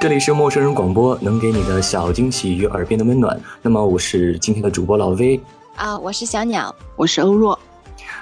这里是陌生人广播，能给你的小惊喜与耳边的温暖。那么我是今天的主播老 V 啊，我是小鸟，我是欧若。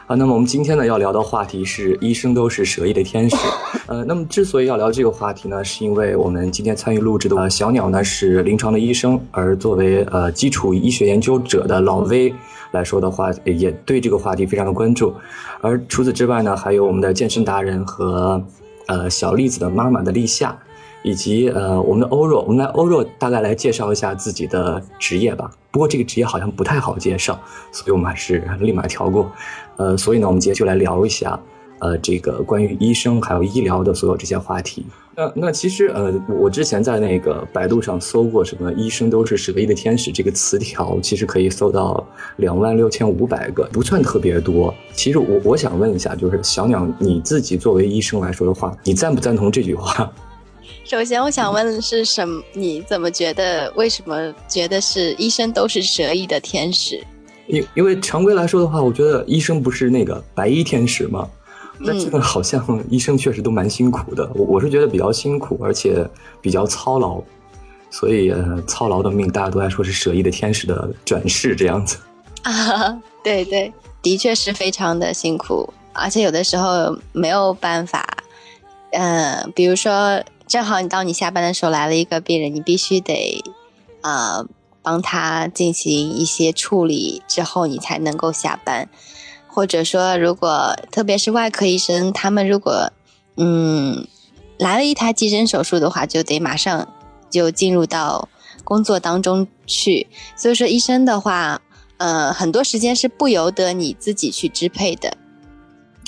啊，那么我们今天呢要聊的话题是医生都是蛇翼的天使。呃，那么之所以要聊这个话题呢，是因为我们今天参与录制的呃小鸟呢是临床的医生，而作为呃基础医学研究者的老 V 来说的话，也对这个话题非常的关注。而除此之外呢，还有我们的健身达人和呃小栗子的妈妈的立夏。以及呃，我们的欧若，我们来欧若大概来介绍一下自己的职业吧。不过这个职业好像不太好介绍，所以我们还是立马跳过。呃，所以呢，我们今天就来聊一下，呃，这个关于医生还有医疗的所有这些话题。那那其实呃，我之前在那个百度上搜过什么“医生都是蛇医的天使”这个词条，其实可以搜到两万六千五百个，不算特别多。其实我我想问一下，就是小鸟你自己作为医生来说的话，你赞不赞同这句话？首先，我想问的是什么？你怎么觉得？为什么觉得是医生都是蛇翼的天使？因因为常规来说的话，我觉得医生不是那个白衣天使吗？那这个好像医生确实都蛮辛苦的。我我是觉得比较辛苦，而且比较操劳，所以呃操劳的命，大家都爱说是蛇意的天使的转世这样子。啊，对对，的确是非常的辛苦，而且有的时候没有办法，嗯，比如说。正好你到你下班的时候来了一个病人，你必须得，呃，帮他进行一些处理之后，你才能够下班。或者说，如果特别是外科医生，他们如果嗯来了一台急诊手术的话，就得马上就进入到工作当中去。所以说，医生的话，呃，很多时间是不由得你自己去支配的。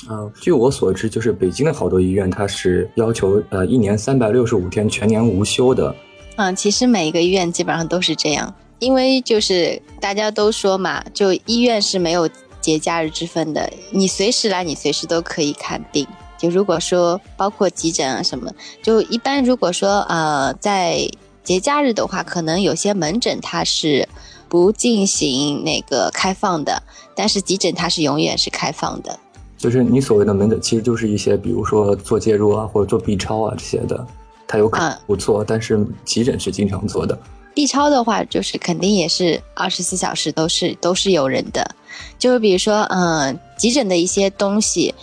嗯，据我所知，就是北京的好多医院，它是要求呃一年三百六十五天全年无休的。嗯，其实每一个医院基本上都是这样，因为就是大家都说嘛，就医院是没有节假日之分的，你随时来，你随时都可以看病。就如果说包括急诊啊什么，就一般如果说呃在节假日的话，可能有些门诊它是不进行那个开放的，但是急诊它是永远是开放的。就是你所谓的门诊，其实就是一些，比如说做介入啊，或者做 B 超啊这些的，它有可能不做，但是急诊是经常做的。B 超的话，就是肯定也是二十四小时都是都是有人的。就是比如说，嗯，急诊的一些东西，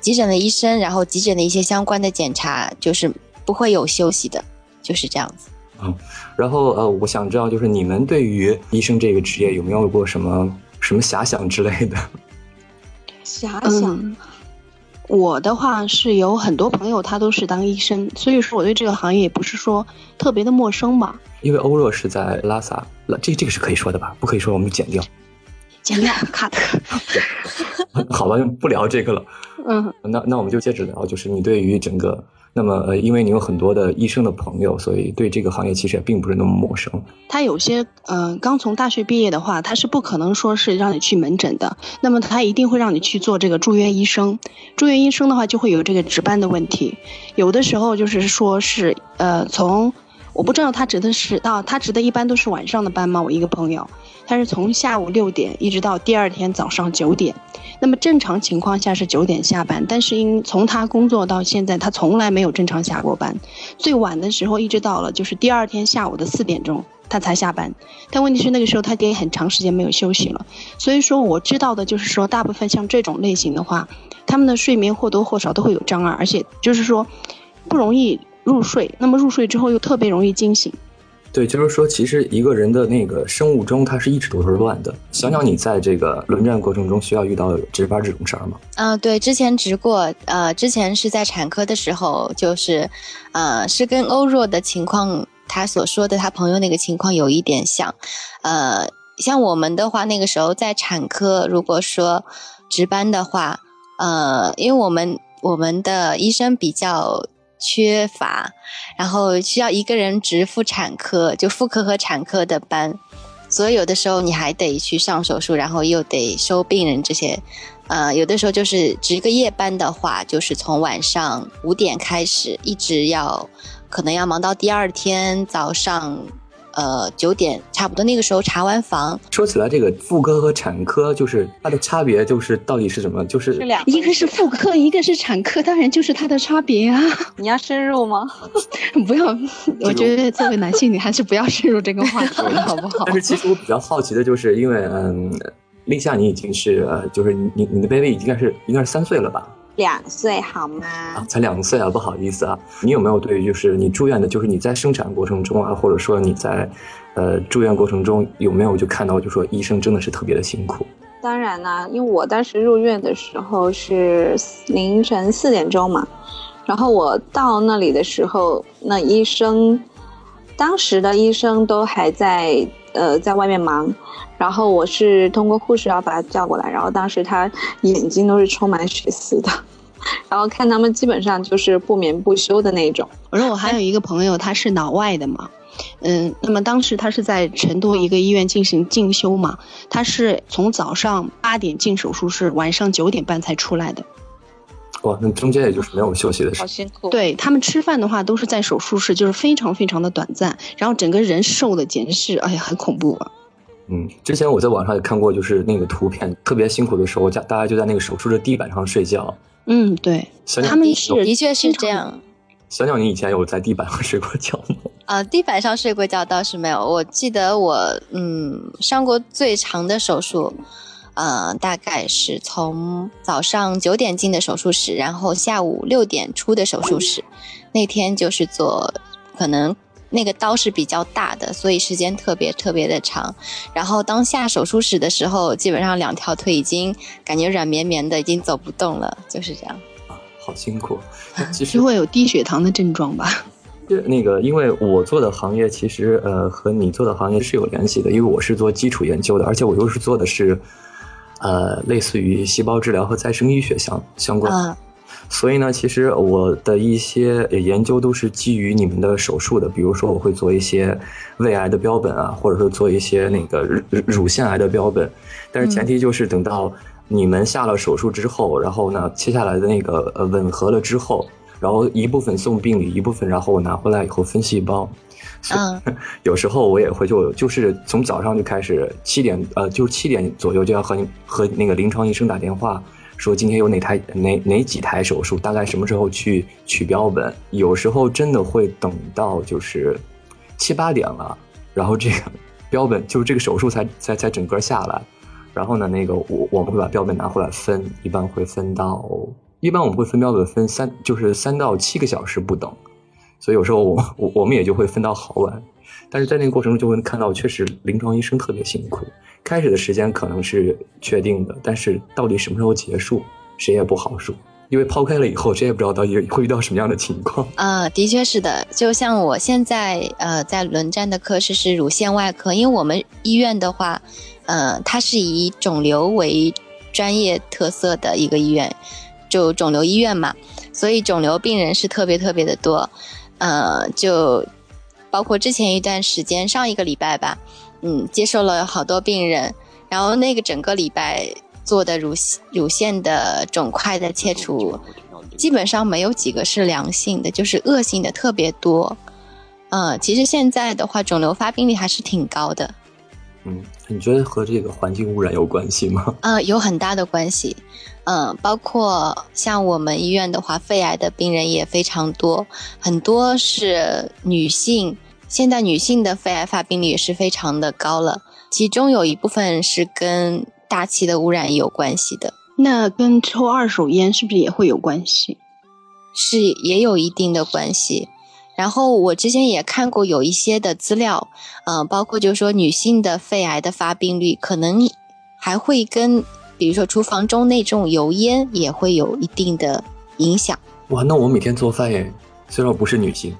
急诊的医生，然后急诊的一些相关的检查，就是不会有休息的，就是这样子。嗯，然后呃，我想知道，就是你们对于医生这个职业有没有过什么什么遐想之类的？遐想，我的话是有很多朋友，他都是当医生，所以说我对这个行业也不是说特别的陌生吧。因为欧若是在拉萨，这这个是可以说的吧？不可以说，我们剪掉。剪掉，cut。好吧，不聊这个了。嗯，那那我们就接着聊，就是你对于整个。那么，呃，因为你有很多的医生的朋友，所以对这个行业其实也并不是那么陌生。他有些，嗯，刚从大学毕业的话，他是不可能说是让你去门诊的，那么他一定会让你去做这个住院医生。住院医生的话，就会有这个值班的问题，有的时候就是说是，呃，从。我不知道他值的是啊，他值的一般都是晚上的班吗？我一个朋友，他是从下午六点一直到第二天早上九点，那么正常情况下是九点下班，但是因从他工作到现在，他从来没有正常下过班，最晚的时候一直到了就是第二天下午的四点钟他才下班，但问题是那个时候他已经很长时间没有休息了，所以说我知道的就是说大部分像这种类型的话，他们的睡眠或多或少都会有障碍，而且就是说不容易。入睡，那么入睡之后又特别容易惊醒。对，就是说，其实一个人的那个生物钟，它是一直都是乱的。想想你在这个轮转过程中需要遇到值班这种事儿吗？嗯，对，之前值过，呃，之前是在产科的时候，就是，呃，是跟欧若的情况，他所说的他朋友那个情况有一点像。呃，像我们的话，那个时候在产科，如果说值班的话，呃，因为我们我们的医生比较。缺乏，然后需要一个人值妇产科，就妇科和产科的班，所以有的时候你还得去上手术，然后又得收病人这些，呃，有的时候就是值个夜班的话，就是从晚上五点开始，一直要，可能要忙到第二天早上，呃九点差不多那个时候查完房。说起来，这个妇科和产科就是它的差别，就是到底是什么？就是这两一个是妇科，一个是产科，当然就是它的差别啊！你要深入吗？不要，我觉得作为男性，你还是不要深入这个话题了，好不好？但是其实我比较好奇的就是，因为嗯，立夏你已经是呃，就是你你的 baby 应该是应该是三岁了吧？两岁好吗？啊，才两岁啊，不好意思啊。你有没有对于就是你住院的，就是你在生产过程中啊，或者说你在呃住院过程中有没有就看到就说医生真的是特别的辛苦？当然啦，因为我当时入院的时候是凌晨四点钟嘛，然后我到那里的时候，那医生当时的医生都还在呃在外面忙，然后我是通过护士要把他叫过来，然后当时他眼睛都是充满血丝的，然后看他们基本上就是不眠不休的那种。我说我还有一个朋友，他是脑外的嘛，嗯，那么当时他是在成都一个医院进行进修嘛，他是从早上八点进手术室，晚上九点半才出来的。哇，那中间也就是没有休息的时好间。辛苦。对他们吃饭的话都是在手术室，就是非常非常的短暂，然后整个人瘦的简直是，哎呀，很恐怖啊！嗯，之前我在网上也看过，就是那个图片，特别辛苦的时候，家大家就在那个手术的地板上睡觉。嗯，对，小鸟他们是的确是这样。小鸟，你以前有在地板上睡过觉吗？啊，地板上睡过觉倒是没有。我记得我嗯上过最长的手术，呃，大概是从早上九点进的手术室，然后下午六点出的手术室。那天就是做，可能那个刀是比较大的，所以时间特别特别的长。然后当下手术室的时候，基本上两条腿已经感觉软绵绵的，已经走不动了，就是这样。啊好辛苦。其实会有低血糖的症状吧？是那个，因为我做的行业其实呃和你做的行业是有联系的，因为我是做基础研究的，而且我又是做的是呃类似于细胞治疗和再生医学相相关的。嗯所以呢，其实我的一些呃研究都是基于你们的手术的，比如说我会做一些胃癌的标本啊，或者说做一些那个乳乳腺癌的标本，但是前提就是等到你们下了手术之后，然后呢切下来的那个呃吻合了之后，然后一部分送病理，一部分然后我拿回来以后分细胞。嗯 有时候我也会就就是从早上就开始七点呃就是七点左右就要和你和那个临床医生打电话，说今天有哪台哪哪几台手术，大概什么时候去取标本。有时候真的会等到就是七八点了，然后这个标本就是这个手术才才才整个下来，然后呢那个我我们会把标本拿回来分，一般会分到一般我们会分标本分三就是三到七个小时不等。所以有时候我我我们也就会分到好晚，但是在那个过程中就会看到，确实临床医生特别辛苦。开始的时间可能是确定的，但是到底什么时候结束，谁也不好说，因为抛开了以后，谁也不知道到底会遇到什么样的情况。呃，的确是的，就像我现在呃在轮战的科室是乳腺外科，因为我们医院的话，呃，它是以肿瘤为专业特色的一个医院，就肿瘤医院嘛，所以肿瘤病人是特别特别的多，呃，就包括之前一段时间，上一个礼拜吧，嗯，接受了好多病人，然后那个整个礼拜做的乳乳腺的肿块的切除。基本上没有几个是良性的，就是恶性的特别多。嗯，其实现在的话，肿瘤发病率还是挺高的，嗯，你觉得和这个环境污染有关系吗？呃，有很大的关系。嗯，包括像我们医院的话，肺癌的病人也非常多，很多是女性。现在女性的肺癌发病率也是非常的高了，其中有一部分是跟大气的污染有关系的。那跟抽二手烟是不是也会有关系？是也有一定的关系。然后我之前也看过有一些的资料，嗯、呃，包括就是说女性的肺癌的发病率可能还会跟，比如说厨房中那种油烟也会有一定的影响。哇，那我每天做饭耶，虽然我不是女性，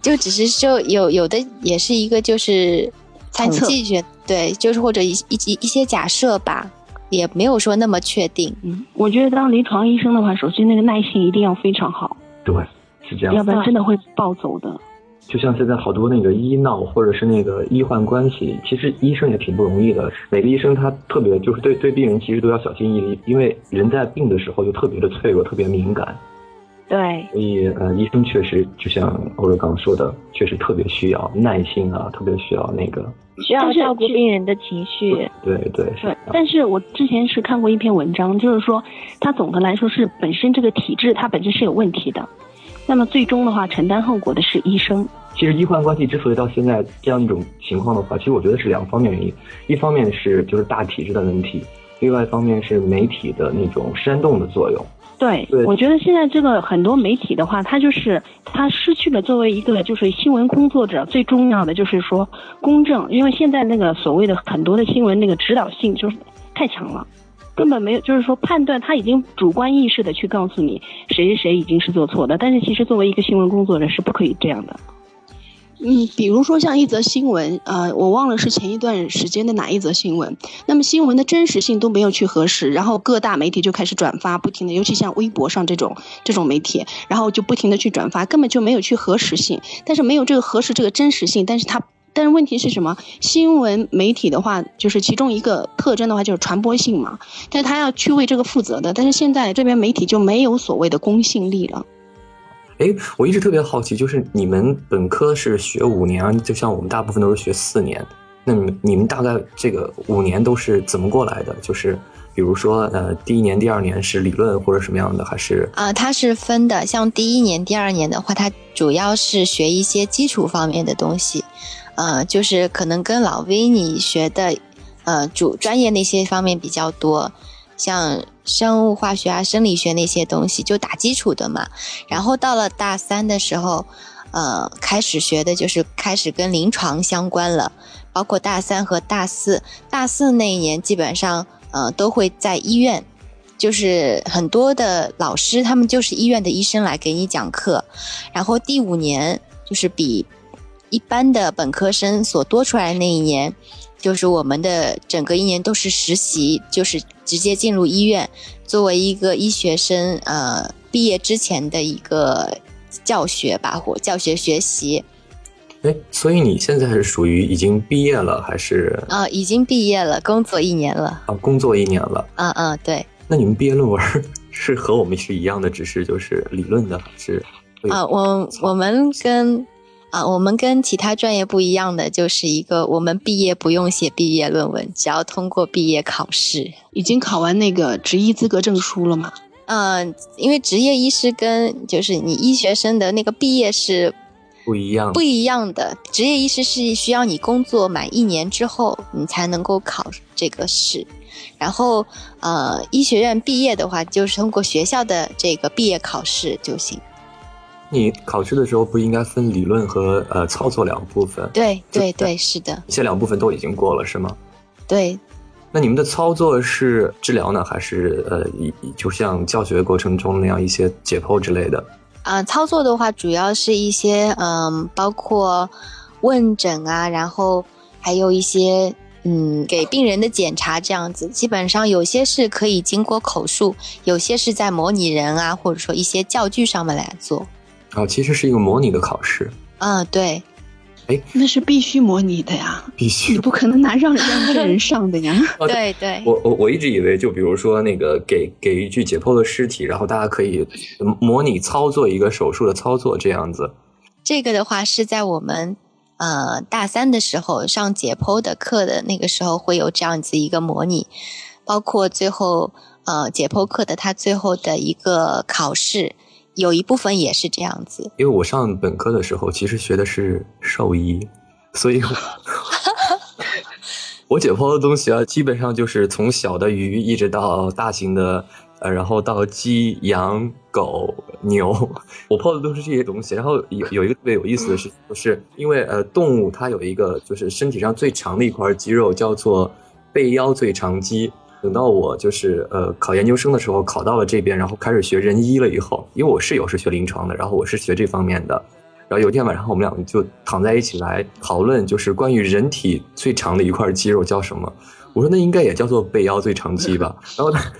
就只是就有有的也是一个就是猜测统计学，对，就是或者一一一些假设吧，也没有说那么确定。嗯，我觉得当临床医生的话，首先那个耐心一定要非常好，对，是这样要。不然真的会暴走的。就像现在好多那个医闹或者是那个医患关系，其实医生也挺不容易的。每个医生他特别就是对对病人其实都要小心翼翼，因为人在病的时候就特别的脆弱，特别敏感。对，所以呃，医生确实就像欧若刚说的，确实特别需要耐心啊，特别需要那个，需要照顾病人的情绪。对对对。但是我之前是看过一篇文章，就是说，他总的来说是本身这个体质它本身是有问题的，那么最终的话承担后果的是医生。其实医患关系之所以到现在这样一种情况的话，其实我觉得是两方面原因，一方面是就是大体制的问题，另外一方面是媒体的那种煽动的作用。对，我觉得现在这个很多媒体的话，他就是他失去了作为一个就是新闻工作者最重要的就是说公正，因为现在那个所谓的很多的新闻那个指导性就是太强了，根本没有就是说判断他已经主观意识的去告诉你谁谁谁已经是做错的，但是其实作为一个新闻工作者是不可以这样的。嗯，比如说像一则新闻，呃，我忘了是前一段时间的哪一则新闻。那么新闻的真实性都没有去核实，然后各大媒体就开始转发，不停的，尤其像微博上这种这种媒体，然后就不停的去转发，根本就没有去核实性。但是没有这个核实这个真实性，但是它，但是问题是什么？新闻媒体的话，就是其中一个特征的话就是传播性嘛，但是他要去为这个负责的。但是现在这边媒体就没有所谓的公信力了。哎，我一直特别好奇，就是你们本科是学五年，就像我们大部分都是学四年，那你们你们大概这个五年都是怎么过来的？就是比如说，呃，第一年、第二年是理论或者什么样的，还是啊？它是分的，像第一年、第二年的话，它主要是学一些基础方面的东西，呃，就是可能跟老 V 你学的，呃，主专业那些方面比较多。像生物化学啊、生理学那些东西就打基础的嘛，然后到了大三的时候，呃，开始学的就是开始跟临床相关了，包括大三和大四。大四那一年基本上，呃，都会在医院，就是很多的老师他们就是医院的医生来给你讲课。然后第五年就是比一般的本科生所多出来的那一年。就是我们的整个一年都是实习，就是直接进入医院，作为一个医学生，呃，毕业之前的一个教学吧，或教学学习。哎，所以你现在是属于已经毕业了，还是？啊，已经毕业了，工作一年了。啊，工作一年了。嗯嗯，对。那你们毕业论文 是和我们是一样的，只是就是理论的，还是？啊，我我们跟。啊，我们跟其他专业不一样的，就是一个我们毕业不用写毕业论文，只要通过毕业考试。已经考完那个执医资格证书了吗？嗯，因为执业医师跟就是你医学生的那个毕业是不一样，不一样的。执业医师是需要你工作满一年之后，你才能够考这个试。然后，呃，医学院毕业的话，就是通过学校的这个毕业考试就行。你考试的时候不应该分理论和呃操作两部分？对对对，是的。这两部分都已经过了是吗？对。那你们的操作是治疗呢，还是呃，就像教学过程中那样一些解剖之类的？啊，操作的话主要是一些嗯，包括问诊啊，然后还有一些嗯给病人的检查这样子。基本上有些是可以经过口述，有些是在模拟人啊，或者说一些教具上面来做。哦，其实是一个模拟的考试。嗯，对。哎，那是必须模拟的呀，必须，你不可能拿让让真人上的呀。对对。我我我一直以为，就比如说那个给给一具解剖的尸体，然后大家可以模拟操作一个手术的操作这样子。这个的话是在我们呃大三的时候上解剖的课的那个时候会有这样子一个模拟，包括最后呃解剖课的它最后的一个考试。有一部分也是这样子，因为我上本科的时候其实学的是兽医，所以，我解剖的东西啊，基本上就是从小的鱼一直到大型的，呃，然后到鸡、羊、狗、牛，我剖的都是这些东西。然后有有一个特别有意思的事情，就是因为呃，动物它有一个就是身体上最长的一块肌肉叫做背腰最长肌。等到我就是呃考研究生的时候考到了这边，然后开始学人医了以后，因为我室友是学临床的，然后我是学这方面的，然后有一天晚上我们两个就躺在一起来讨论，就是关于人体最长的一块肌肉叫什么？我说那应该也叫做背腰最长肌吧。然后他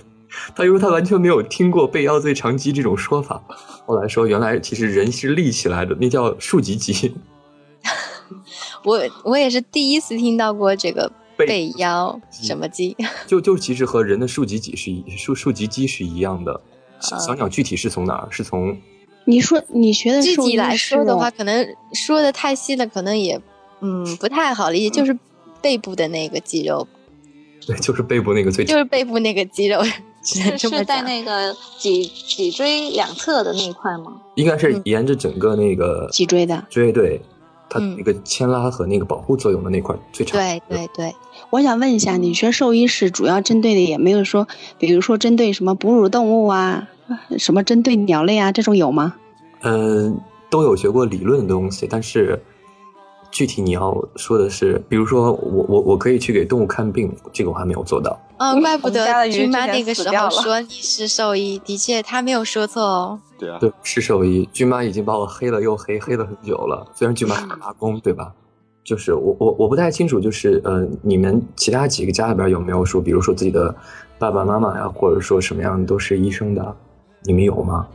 他说他完全没有听过背腰最长肌这种说法。后来说原来其实人是立起来的，那叫竖脊肌。我我也是第一次听到过这个。背腰什么肌？就就其实和人的竖脊肌是一竖竖脊肌是一样的。小鸟具体是从哪儿？是从你说你学的具体来说的话，可能说的太细了，可能也嗯不太好理解，就是背部的那个肌肉，对，就是背部那个最就是背部那个肌肉，是在。那个脊脊椎两侧的那一块吗？应该是沿着整个那个脊椎的。椎对，它嗯那个牵拉和那个保护作用的那块最长。对对对，我想问一下，你学兽医是主要针对的也没有说，比如说针对什么哺乳动物啊，什么针对鸟类啊这种有吗？嗯，都有学过理论的东西，但是具体你要说的是，比如说我我我可以去给动物看病，这个我还没有做到。嗯，怪不得君鱼之前妈那个时候说你是兽医，的确她没有说错哦。对啊，对，是兽医，君妈已经把我黑了又黑，黑了很久了。虽然君妈是阿公，对吧？就是我我我不太清楚，就是呃，你们其他几个家里边有没有说，比如说自己的爸爸妈妈呀，或者说什么样都是医生的，你们有吗？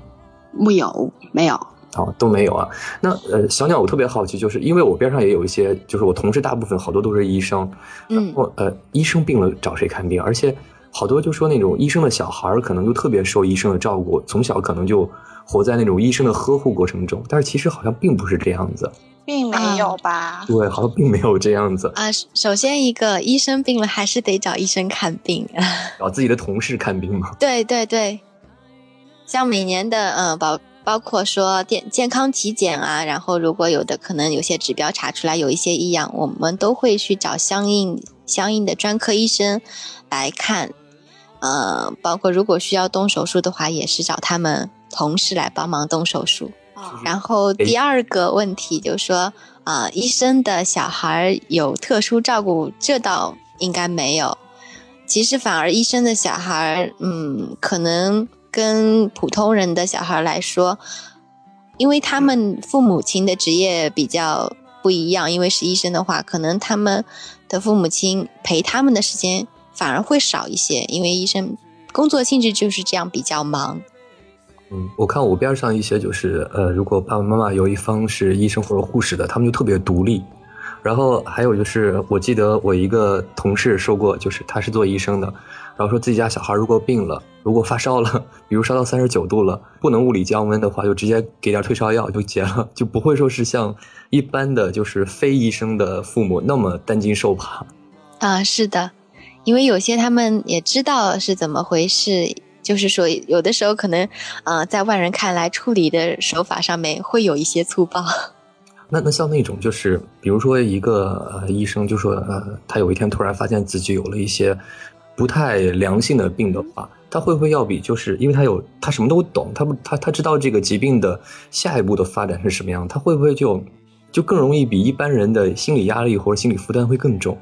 木有，没有。哦，都没有啊。那呃，小鸟，我特别好奇，就是因为我边上也有一些，就是我同事大部分好多都是医生，嗯然后呃，医生病了找谁看病？而且好多就说那种医生的小孩儿可能就特别受医生的照顾，从小可能就活在那种医生的呵护过程中，但是其实好像并不是这样子，并没有吧？对，好像并没有这样子，啊，首首先一个医生病了还是得找医生看病。找自己的同事看病嘛。对对对，像每年的嗯、呃包包括说健健康体检啊，然后如果有的可能有些指标查出来有一些异样，我们都会去找相应相应的专科医生来看。呃，包括如果需要动手术的话，也是找他们同事来帮忙动手术。啊然后第二个问题就是说，啊、医生的小孩有特殊照顾，这倒应该没有。其实反而医生的小孩，嗯，可能跟普通人的小孩来说，因为他们父母亲的职业比较不一样，因为是医生的话，可能他们的父母亲陪他们的时间反而会少一些，因为医生工作性质就是这样比较忙。嗯，我看我边上一些就是呃，如果爸爸妈妈有一方是医生或者护士的，他们就特别独立。然后还有就是，我记得我一个同事说过，就是他是做医生的，然后说自己家小孩如果病了，如果发烧了，比如烧到三十九度了，不能物理降温的话，就直接给点退烧药就结了，就不会说是像一般的就是非医生的父母那么担惊受怕。啊，是的，因为有些他们也知道是怎么回事，就是说有的时候可能，呃，在外人看来处理的手法上面会有一些粗暴。那那像那种就是，比如说一个呃医生就说呃，他有一天突然发现自己有了一些不太良性的病的话，他会不会要比就是因为他有他什么都懂，他不他他知道这个疾病的下一步的发展是什么样，他会不会就就更容易比一般人的心理压力或者心理负担会更重？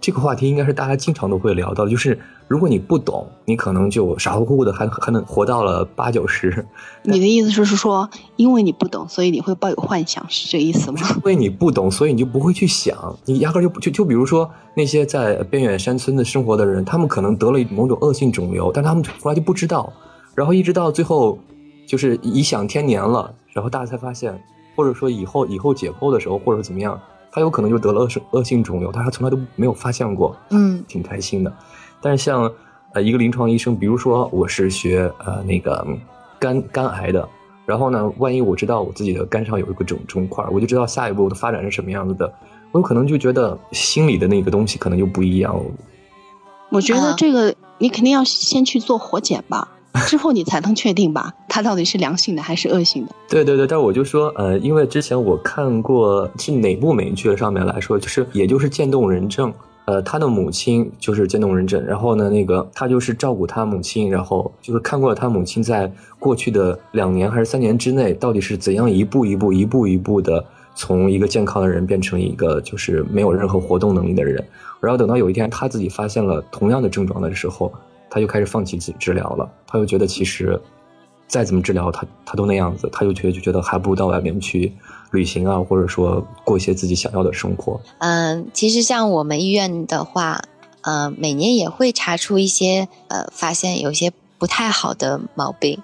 这个话题应该是大家经常都会聊到，就是如果你不懂，你可能就傻乎乎的还还能活到了八九十，你的意思是说，因为你不懂，所以你会抱有幻想，是这个意思吗？因为你不懂，所以你就不会去想，你压根儿就不就就比如说那些在边远山村的生活的人，他们可能得了某种恶性肿瘤，但他们从来就不知道，然后一直到最后就是颐享天年了，然后大家才发现，或者说以后以后解剖的时候或者怎么样，他有可能就得了恶性恶性肿瘤，但是他从来都没有发现过，嗯挺开心的。但是像呃一个临床医生，比如说我是学呃那个嗯肝肝癌的，然后呢，万一我知道我自己的肝上有一个肿肿块，我就知道下一步我的发展是什么样子的，我有可能就觉得心里的那个东西可能就不一样。我觉得啊这个你肯定要先去做活检吧，之后你才能确定吧，它到底是良性的还是恶性的。对对对，但我就说，呃，因为之前我看过是哪部美剧上面来说，就是也就是渐冻人症，呃，他的母亲就是渐冻人症，然后呢，那个他就是照顾他母亲，然后就是看过了他母亲在过去的两年还是三年之内，到底是怎样一步一步、一步一步的从一个健康的人变成一个就是没有任何活动能力的人，然后等到有一天他自己发现了同样的症状的时候，他就开始放弃治治疗了，他又觉得其实。再怎么治疗，他他都那样子，他就觉得就觉得还不如到外面去旅行啊，或者说过一些自己想要的生活。嗯，其实像我们医院的话，呃，每年也会查出一些呃，发现有些不太好的毛病。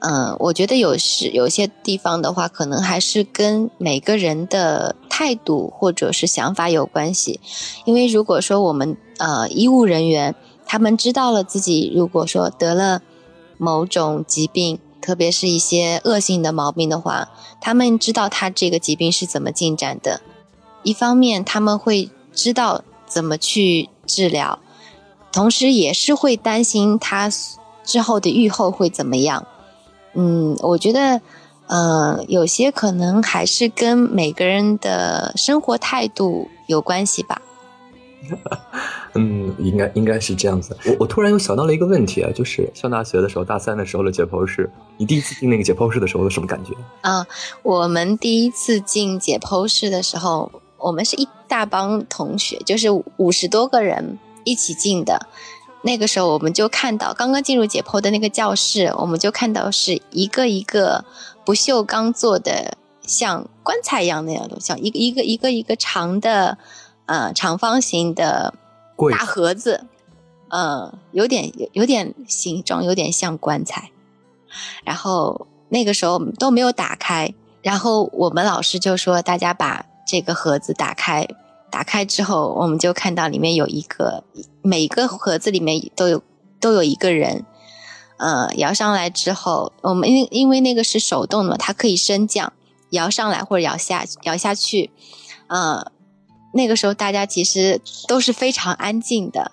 嗯，我觉得有时有些地方的话，可能还是跟每个人的态度或者是想法有关系。因为如果说我们呃医务人员他们知道了自己如果说得了某种疾病，特别是一些恶性的毛病的话，他们知道他这个疾病是怎么进展的。一方面他们会知道怎么去治疗，同时也是会担心他之后的愈后会怎么样。嗯，我觉得，呃，有些可能还是跟每个人的生活态度有关系吧。嗯，应该应该是这样子。我我突然又想到了一个问题啊，就是上大学的时候，大三的时候的解剖室，你第一次进那个解剖室的时候有什么感觉？啊，我们第一次进解剖室的时候，我们是一大帮同学，就是五十多个人一起进的。那个时候，我们就看到刚刚进入解剖的那个教室，我们就看到是一个一个不锈钢做的，像棺材一样那样的，像一个一个一个一个长的。呃，长方形的大盒子，嗯，有点有有点形状，有点像棺材。然后那个时候都没有打开，然后我们老师就说，大家把这个盒子打开。打开之后，我们就看到里面有一个，每一个盒子里面都有都有一个人。呃，摇上来之后，我们因因为那个是手动的嘛，它可以升降，摇上来或者摇下摇下去，嗯。那个时候，大家其实都是非常安静的。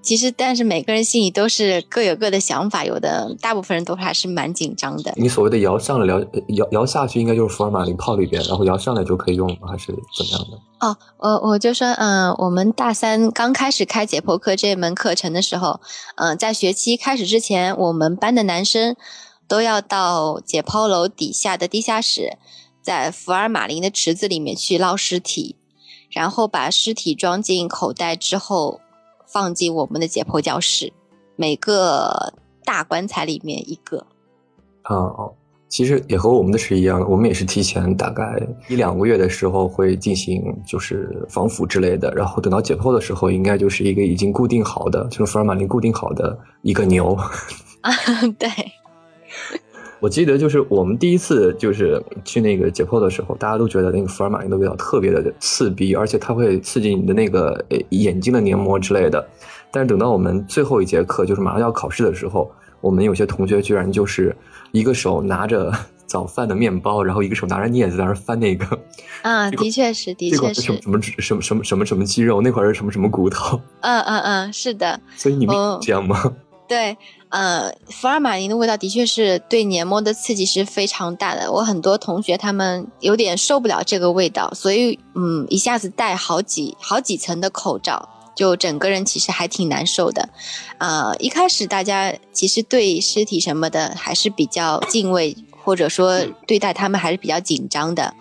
其实，但是每个人心里都是各有各的想法，有的大部分人都还是蛮紧张的。你所谓的摇上了、摇摇摇下去，应该就是福尔马林泡里边，然后摇上来就可以用吗？还是怎么样的？哦，我我就说，嗯，我们大三刚开始开解剖课这门课程的时候，嗯，在学期开始之前，我们班的男生都要到解剖楼底下的地下室，在福尔马林的池子里面去捞尸体。然后把尸体装进口袋之后，放进我们的解剖教室，每个大棺材里面一个。啊哦，其实也和我们的是一样的，我们也是提前大概一两个月的时候会进行就是防腐之类的，然后等到解剖的时候，应该就是一个已经固定好的，就是福尔马林固定好的一个牛。啊，对。我记得就是我们第一次就是去那个解剖的时候，大家都觉得那个福尔马林的味道特别的刺鼻，而且它会刺激你的那个眼睛的黏膜之类的。但是等到我们最后一节课，就是马上要考试的时候，我们有些同学居然就是一个手拿着早饭的面包，然后一个手拿着镊子在那翻那个。啊，的确是，的确是。什么什么什么什么什么什么肌肉？那块是什么什么骨头？嗯嗯嗯，是的。所以你们这样吗？对。呃，福尔马林的味道的确是对黏膜的刺激是非常大的。我很多同学他们有点受不了这个味道，所以嗯，一下子戴好几好几层的口罩，就整个人其实还挺难受的。啊，一开始大家其实对尸体什么的还是比较敬畏，或者说对待他们还是比较紧张的。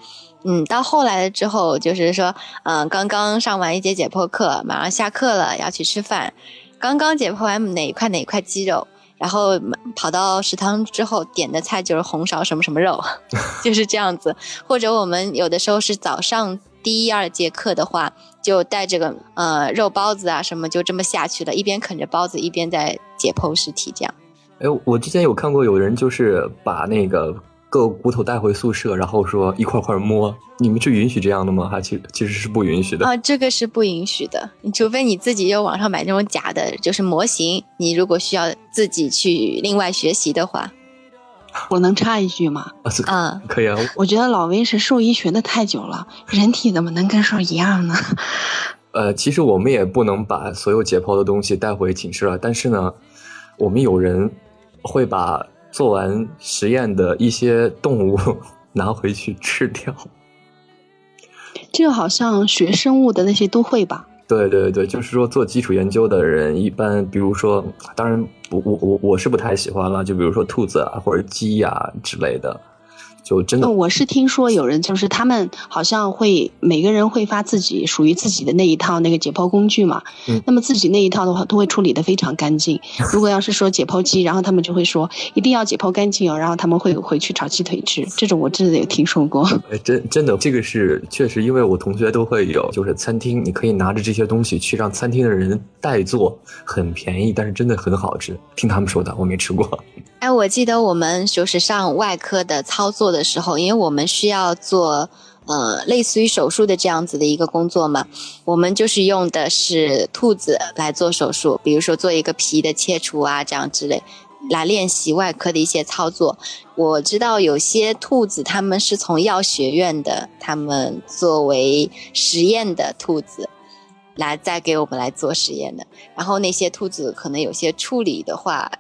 嗯，到后来了之后，就是说，嗯，刚刚上完一节解剖课，马上下课了，要去吃饭，刚刚解剖完哪一块哪一块肌肉。然后跑到食堂之后点的菜就是红烧什么什么肉，就是这样子。或者我们有的时候是早上第一二节课的话，就带这个呃肉包子啊什么，就这么下去了，一边啃着包子，一边在解剖尸体这样。哎，我之前有看过有人就是把那个。各骨头带回宿舍，然后说一块块摸，你们是允许这样的吗？还其其实是不允许的啊，这个是不允许的，除非你自己有网上买那种假的，就是模型。你如果需要自己去另外学习的话，我能插一句吗？啊，可以啊。我觉得老威是兽医学的太久了，人体怎么能跟兽一样呢？呃，其实我们也不能把所有解剖的东西带回寝室了，但是呢，我们有人会把。做完实验的一些动物 拿回去吃掉，这个好像学生物的那些都会吧？对对对，就是说做基础研究的人，一般比如说，当然我我我我是不太喜欢了，就比如说兔子啊或者鸡呀之类的。就真的，我是听说有人就是他们好像会每个人会发自己属于自己的那一套那个解剖工具嘛。嗯。那么自己那一套的话，都会处理的非常干净。如果要是说解剖机，然后他们就会说一定要解剖干净哦，然后他们会回去炒鸡腿吃。这种我真的有听说过。哎，真真的，这个是确实，因为我同学都会有，就是餐厅你可以拿着这些东西去让餐厅的人代做，很便宜，但是真的很好吃。听他们说的，我没吃过。哎，我记得我们就是上外科的操作的。时候，因为我们需要做呃类似于手术的这样子的一个工作嘛，我们就是用的是兔子来做手术，比如说做一个皮的切除啊，这样之类。来练习外科的一些操作。我知道有些兔子他们是从药学院的，他们作为实验的兔子来再给我们来做实验的。然后那些兔子可能有些处理的话，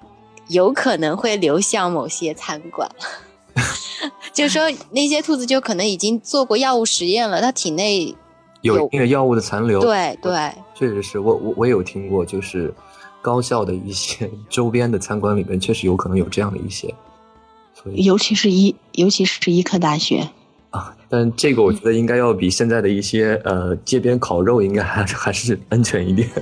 有可能会流向某些餐馆。就是说那些兔子就可能已经做过药物实验了，它体内有那个药物的残留。对对，确实是我我我也有听过，就是高校的一些周边的餐馆里面，确实有可能有这样的一些。所以尤其是医，尤其是医科大学。啊，但这个我觉得应该要比现在的一些呃街边烤肉应该还还是安全一点。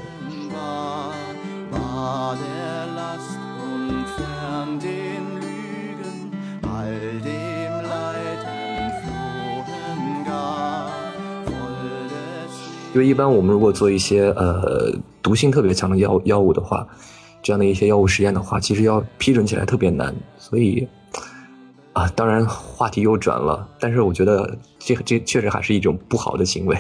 fern den Lügen, all dem Leid entflohen gar, voll des 因为一般我们如果做一些呃毒性特别强的药药物的话，这样的一些药物实验的话，其实要批准起来特别难，所以啊，当然话题又转了，但是我觉得这这确实还是一种不好的行为，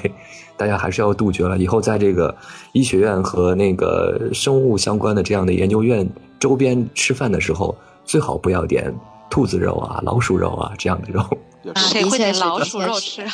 大家还是要杜绝了。以后在这个医学院和那个生物相关的这样的研究院周边吃饭的时候，最好不要点兔子肉啊、老鼠肉啊这样的肉。啊谁会点老鼠肉吃？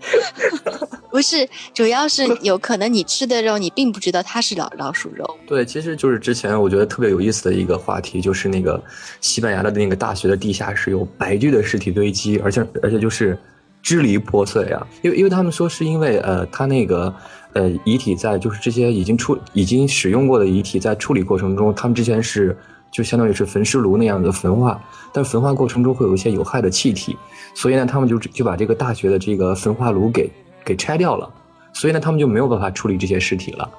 不是，主要是有可能你吃的肉，你并不知道它是老老鼠肉。对，其实就是之前我觉得特别有意思的一个话题，就是那个西班牙的那个大学的地下室有白具的尸体堆积，而且而且就是支离破碎啊。因为因为他们说是因为呃，他那个呃遗体在就是这些已经处已经使用过的遗体在处理过程中，他们之前是就相当于是焚尸炉那样的焚化，但焚化过程中会有一些有害的气体，所以呢，他们就就把这个大学的这个焚化炉给给拆掉了，所以呢，他们就没有办法处理这些尸体了。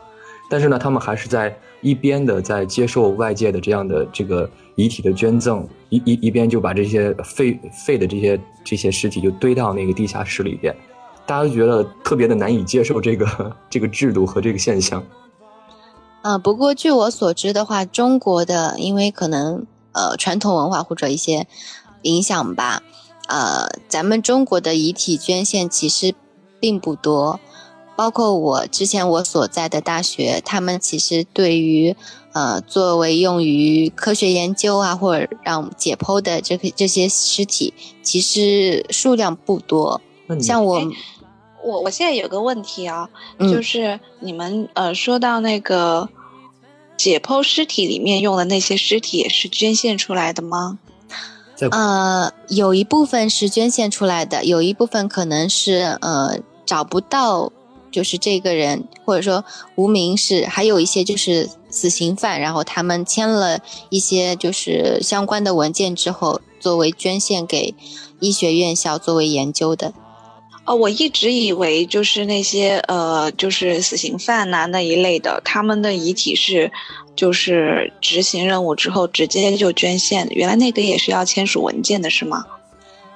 但是呢，他们还是在一边的在接受外界的这样的这个遗体的捐赠，一一一边就把这些废废的这些这些尸体就堆到那个地下室里边，大家都觉得特别的难以接受这个 这个制度和这个现象。呃，不过据我所知的话，中国的因为可能呃传统文化或者一些影响吧，呃，咱们中国的遗体捐献其实并不多。包括我之前我所在的大学，他们其实对于呃作为用于科学研究啊，或者让解剖的这个这些尸体，其实数量不多。那你像我哎我我现在有个问题啊，嗯就是你们呃说到那个解剖尸体里面用的那些尸体也是捐献出来的吗？呃，有一部分是捐献出来的，有一部分可能是呃找不到，就是这个人或者说无名氏，还有一些就是死刑犯，然后他们签了一些就是相关的文件之后，作为捐献给医学院校作为研究的。哦，我一直以为就是那些呃，就是死刑犯呐、那一类的，他们的遗体是就是执行任务之后直接就捐献，原来那个也是要签署文件的是吗？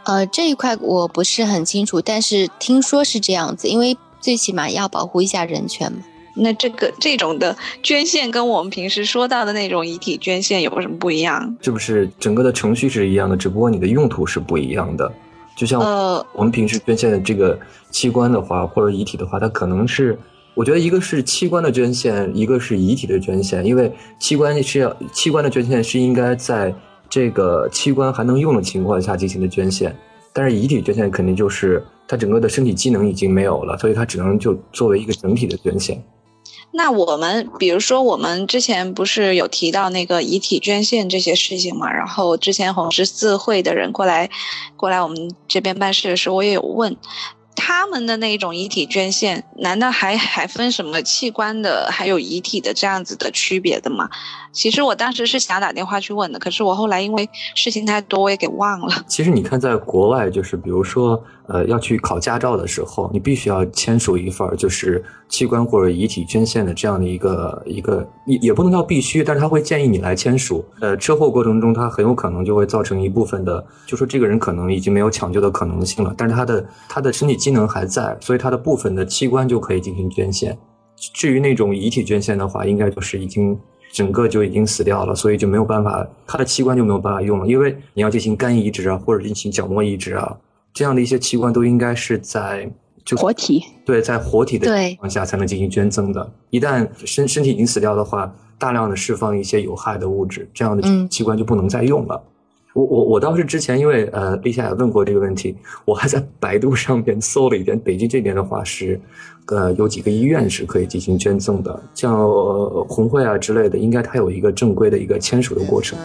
呃，这一块我不是很清楚，但是听说是这样子，因为最起码要保护一下人权嘛。那这个这种的捐献跟我们平时说到的那种遗体捐献有什么不一样？是不是整个的程序是一样的，只不过你的用途是不一样的？就像呃，我们平时捐献的这个器官的话，或者遗体的话，它可能是，我觉得一个是器官的捐献，一个是遗体的捐献。因为器官是要器官的捐献是应该在这个器官还能用的情况下进行的捐献，但是遗体捐献肯定就是它整个的身体机能已经没有了，所以它只能就作为一个整体的捐献。那我们比如说，我们之前不是有提到那个遗体捐献这些事情嘛？然后之前红十字会的人过来，过来我们这边办事的时候，我也有问他们的那种遗体捐献，难道还还分什么器官的，还有遗体的这样子的区别的吗？其实我当时是想打电话去问的，可是我后来因为事情太多，我也给忘了。其实你看，在国外，就是比如说，呃，要去考驾照的时候，你必须要签署一份就是器官或者遗体捐献的这样的一个一个，也也不能叫必须，但是他会建议你来签署。呃，车祸过程中，他很有可能就会造成一部分的，就说这个人可能已经没有抢救的可能性了，但是他的他的身体机能还在，所以他的部分的器官就可以进行捐献。至于那种遗体捐献的话，应该就是已经整个就已经死掉了，所以就没有办法，他的器官就没有办法用了，因为你要进行肝移植啊，或者进行角膜移植啊，这样的一些器官都应该是在就活体。对在活体的情况下才能进行捐赠的。一旦身身体已经死掉的话，大量的释放一些有害的物质，这样的嗯器官就不能再用了。我我我倒是之前因为呃立夏也问过这个问题，我还在百度上面搜了一点，北京这边的话是，呃有几个医院是可以进行捐赠的，像、红会啊之类的，应该它有一个正规的一个签署的过程。